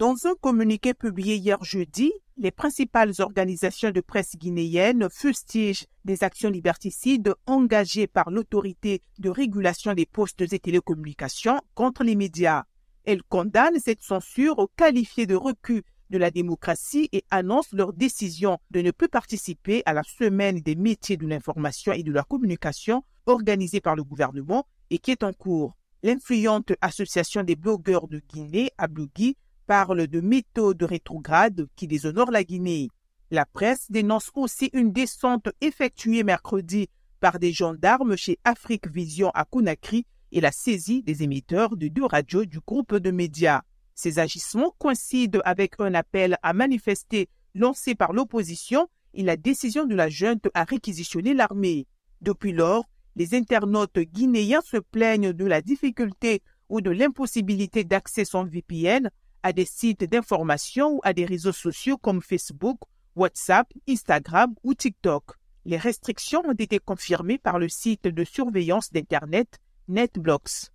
Dans un communiqué publié hier jeudi, les principales organisations de presse guinéennes fustigent des actions liberticides engagées par l'autorité de régulation des postes et télécommunications contre les médias. Elles condamnent cette censure qualifiée de recul de la démocratie et annoncent leur décision de ne plus participer à la semaine des métiers de l'information et de la communication organisée par le gouvernement et qui est en cours. L'influente Association des blogueurs de Guinée, Ablougui, parle de méthodes rétrogrades qui déshonorent la Guinée. La presse dénonce aussi une descente effectuée mercredi par des gendarmes chez Afrique Vision à Conakry et la saisie des émetteurs de deux radios du groupe de médias. Ces agissements coïncident avec un appel à manifester lancé par l'opposition et la décision de la junte à réquisitionner l'armée. Depuis lors, les internautes guinéens se plaignent de la difficulté ou de l'impossibilité d'accès sans VPN à des sites d'information ou à des réseaux sociaux comme Facebook, WhatsApp, Instagram ou TikTok. Les restrictions ont été confirmées par le site de surveillance d'Internet NetBlocks.